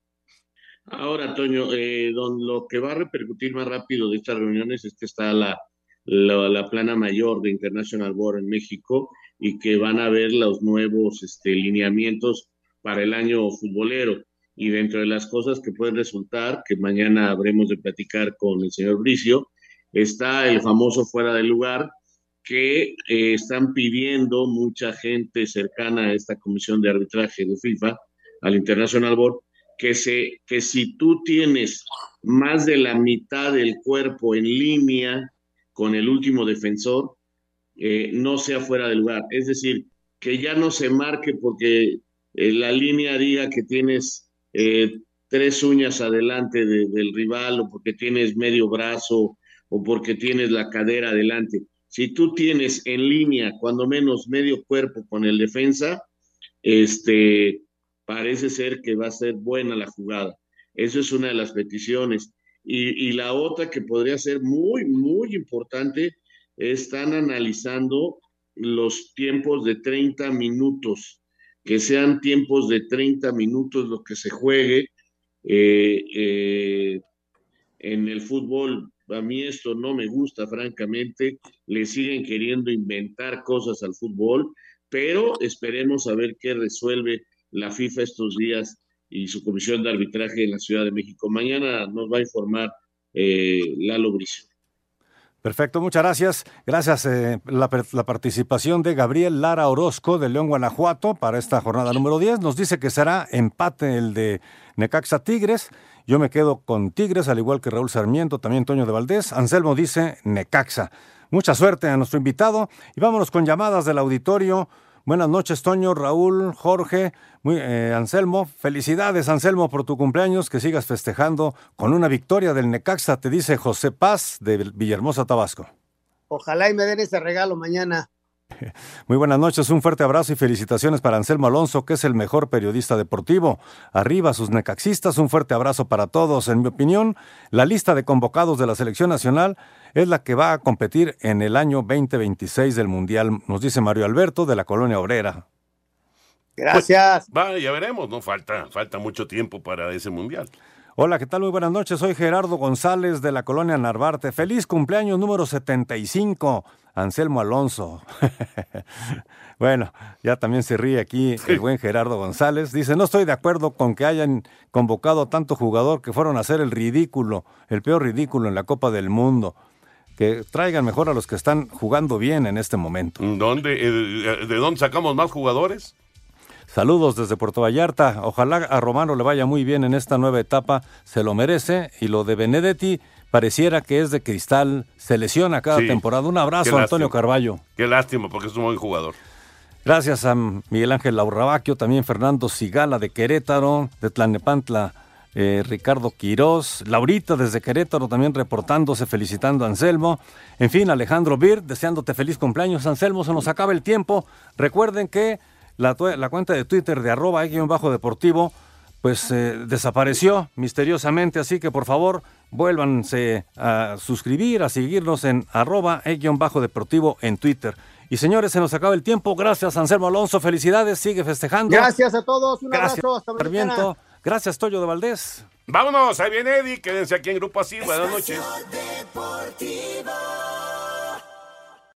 Ahora, Toño, eh, don, lo que va a repercutir más rápido de estas reuniones es que está la, la, la, plana mayor de International Board en México y que van a ver los nuevos este, lineamientos para el año futbolero. Y dentro de las cosas que pueden resultar, que mañana habremos de platicar con el señor Bricio, está el famoso fuera del lugar, que eh, están pidiendo mucha gente cercana a esta comisión de arbitraje de FIFA, al International Board, que, se, que si tú tienes más de la mitad del cuerpo en línea con el último defensor, eh, no sea fuera del lugar. Es decir, que ya no se marque porque eh, la línea diga que tienes eh, tres uñas adelante de, del rival o porque tienes medio brazo o porque tienes la cadera adelante. Si tú tienes en línea cuando menos medio cuerpo con el defensa, este, parece ser que va a ser buena la jugada. Eso es una de las peticiones. Y, y la otra que podría ser muy, muy importante, están analizando los tiempos de 30 minutos, que sean tiempos de 30 minutos lo que se juegue eh, eh, en el fútbol. A mí esto no me gusta, francamente. Le siguen queriendo inventar cosas al fútbol, pero esperemos a ver qué resuelve la FIFA estos días y su comisión de arbitraje en la Ciudad de México. Mañana nos va a informar eh, Lalo Bricio. Perfecto, muchas gracias. Gracias eh, la, la, participación de Gabriel Lara Orozco de León, Guanajuato para esta jornada número 10. Nos dice que será empate el de Necaxa Tigres. Yo me quedo con Tigres, al igual que Raúl Sarmiento, también Toño de Valdés. Anselmo dice Necaxa. Mucha suerte a nuestro invitado y vámonos con llamadas del auditorio. Buenas noches, Toño, Raúl, Jorge, muy, eh, Anselmo. Felicidades, Anselmo, por tu cumpleaños. Que sigas festejando con una victoria del Necaxa, te dice José Paz de Villahermosa, Tabasco. Ojalá y me den ese regalo mañana. [laughs] Muy buenas noches, un fuerte abrazo y felicitaciones para Anselmo Alonso, que es el mejor periodista deportivo. Arriba sus necaxistas, un fuerte abrazo para todos. En mi opinión, la lista de convocados de la selección nacional es la que va a competir en el año 2026 del Mundial, nos dice Mario Alberto de la Colonia Obrera. Gracias. Pues, va, ya veremos, no falta, falta mucho tiempo para ese Mundial. Hola, ¿qué tal? Muy buenas noches. Soy Gerardo González de la colonia Narvarte. Feliz cumpleaños número 75, Anselmo Alonso. [laughs] bueno, ya también se ríe aquí el buen Gerardo González. Dice, no estoy de acuerdo con que hayan convocado a tanto jugador que fueron a hacer el ridículo, el peor ridículo en la Copa del Mundo. Que traigan mejor a los que están jugando bien en este momento. ¿Dónde, eh, ¿De dónde sacamos más jugadores? Saludos desde Puerto Vallarta. Ojalá a Romano le vaya muy bien en esta nueva etapa. Se lo merece. Y lo de Benedetti pareciera que es de cristal. Se lesiona cada Sí. temporada. Un abrazo, Qué Antonio. Carballo. Qué lástima, porque es un buen jugador. Gracias a Miguel Ángel Laurrabaquio, también Fernando Sigala de Querétaro, de Tlanepantla, eh, Ricardo Quirós, Laurita desde Querétaro también reportándose, felicitando a Anselmo. En fin, Alejandro Bir, deseándote feliz cumpleaños, Anselmo. Se nos acaba el tiempo. Recuerden que la, cuenta de Twitter de arroba bajo deportivo pues eh, desapareció misteriosamente, así que por favor vuélvanse a suscribir, a seguirnos en arroba bajo deportivo en Twitter. Y señores, se nos acaba el tiempo. Gracias, Anselmo Alonso. Felicidades, sigue festejando. Gracias a todos. Un Gracias, abrazo. Hasta mañana. Gracias, Toyo de Valdés. Vámonos, ahí viene Eddie. Quédense aquí en Grupo Así. Buenas noches. Deportivo.